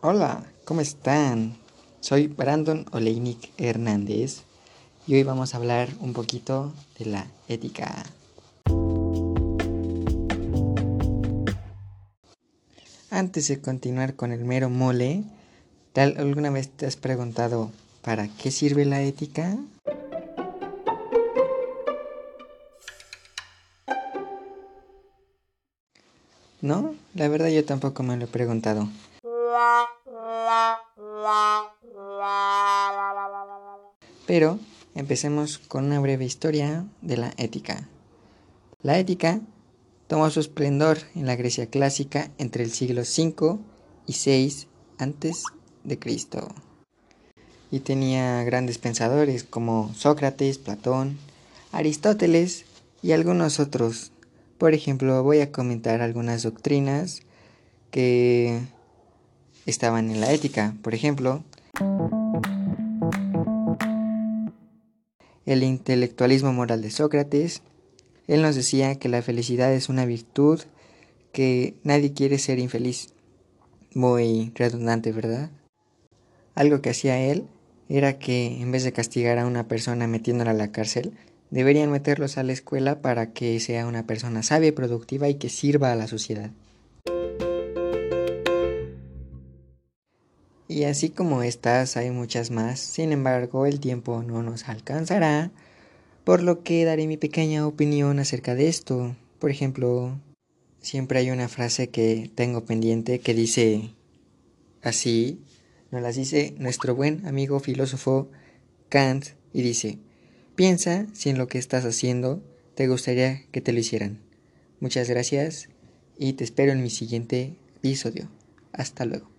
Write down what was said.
Hola, ¿cómo están? Soy Brandon Oleinik Hernández y hoy vamos a hablar un poquito de la ética. Antes de continuar con el mero mole, ¿tal alguna vez te has preguntado para qué sirve la ética? No, la verdad yo tampoco me lo he preguntado. Pero empecemos con una breve historia de la ética. La ética tomó su esplendor en la Grecia clásica entre el siglo V y VI antes de Cristo. Y tenía grandes pensadores como Sócrates, Platón, Aristóteles y algunos otros. Por ejemplo, voy a comentar algunas doctrinas que estaban en la ética. Por ejemplo, el intelectualismo moral de Sócrates. Él nos decía que la felicidad es una virtud que nadie quiere ser infeliz. Muy redundante, ¿verdad? Algo que hacía él era que en vez de castigar a una persona metiéndola a la cárcel, deberían meterlos a la escuela para que sea una persona sabia y productiva y que sirva a la sociedad. Y así como estas hay muchas más, sin embargo el tiempo no nos alcanzará, por lo que daré mi pequeña opinión acerca de esto. Por ejemplo, siempre hay una frase que tengo pendiente que dice así, nos las dice nuestro buen amigo filósofo Kant y dice, piensa si en lo que estás haciendo te gustaría que te lo hicieran. Muchas gracias y te espero en mi siguiente episodio. Hasta luego.